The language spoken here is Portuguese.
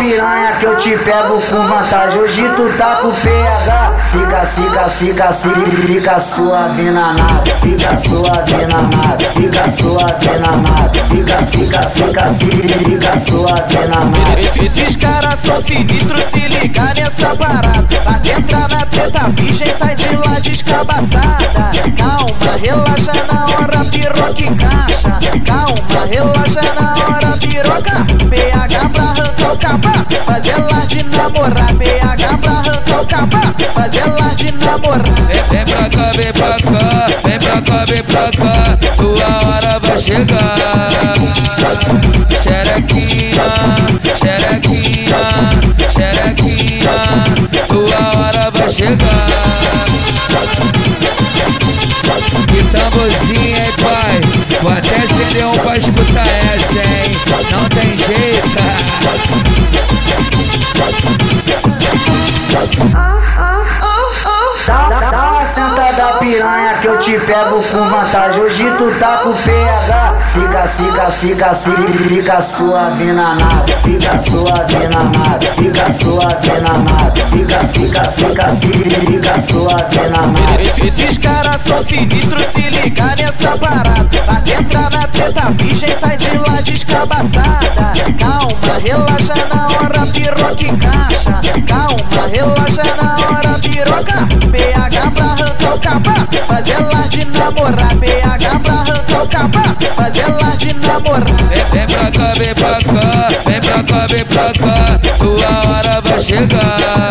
piranha que eu te pego com vantagem. Hoje tu tá com PH. Fica, fica, fica, fica, fica suave na nave. Fica suave na nave. Fica suave na nave. Fica, fica, fica, fica, fica suave na nave. Esses caras são sinistros, se ligar nessa parada. Pra entrar na treta virgem, sai de lá descabaçada. Calma, relaxa na hora, piroca encaixa. Calma, relaxa na hora, piroca. Arrancar o capaz, faz ela de namorar. PH pra arrancar o capaz, faz ela de namorar. Vem pra cá, vem pra cá, vem pra cá, vem pra cá. Tua hora vai chegar. Xerequinha, xerequinha, xerequinha. Tua hora vai chegar. Que tamborzinho, hein, pai? Vou até acender um pra Dá, dá, dá uma sentada piranha que eu te pego com vantagem. Hoje tu tá com PH. Fica, fica, fica, fica, fica suave na nave. Fica suave na nave. Fica suave na nave. Fica, fica, fica, fica, fica suave na nave. Esses caras são sinistros, se ligar nessa parada. Pra entrar na treta virgem, sai de lá descabaçada. Calma, relaxa na encaixa. Calma, relaxa na hora, piroca. PH pra arrancar o capaz, faz ela de namorar. PH pra arrancar o capaz, faz ela de namorar. Vem, vem pra cá, vem pra cá, vem pra cá, vem pra cá. Tua hora vai chegar.